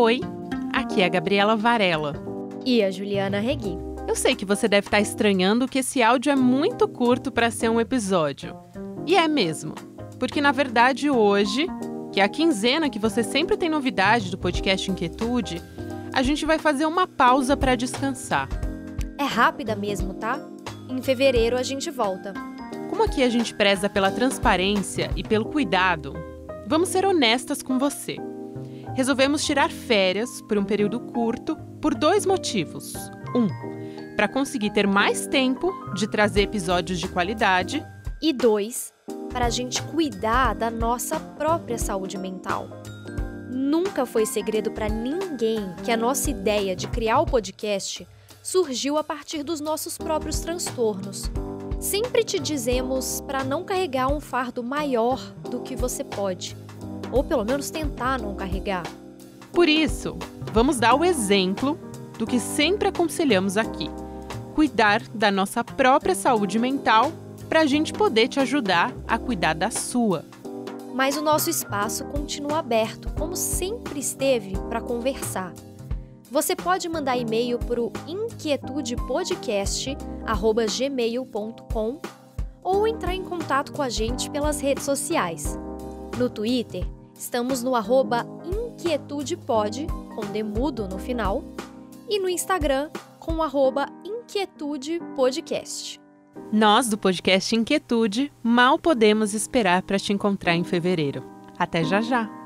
Oi, aqui é a Gabriela Varela. E a Juliana Regui. Eu sei que você deve estar estranhando que esse áudio é muito curto para ser um episódio. E é mesmo, porque na verdade hoje, que é a quinzena que você sempre tem novidade do podcast Inquietude, a gente vai fazer uma pausa para descansar. É rápida mesmo, tá? Em fevereiro a gente volta. Como aqui a gente preza pela transparência e pelo cuidado, vamos ser honestas com você. Resolvemos tirar férias por um período curto por dois motivos. Um, para conseguir ter mais tempo de trazer episódios de qualidade. E dois, para a gente cuidar da nossa própria saúde mental. Nunca foi segredo para ninguém que a nossa ideia de criar o podcast surgiu a partir dos nossos próprios transtornos. Sempre te dizemos para não carregar um fardo maior do que você pode, ou pelo menos tentar não carregar. Por isso, vamos dar o exemplo do que sempre aconselhamos aqui: cuidar da nossa própria saúde mental para a gente poder te ajudar a cuidar da sua. Mas o nosso espaço continua aberto, como sempre esteve, para conversar. Você pode mandar e-mail para o inquietudepodcast.gmail.com ou entrar em contato com a gente pelas redes sociais. No Twitter, estamos no arroba inquietudepod, com demudo no final, e no Instagram, com o arroba Inquietude Podcast. Nós, do podcast Inquietude, mal podemos esperar para te encontrar em fevereiro. Até já já!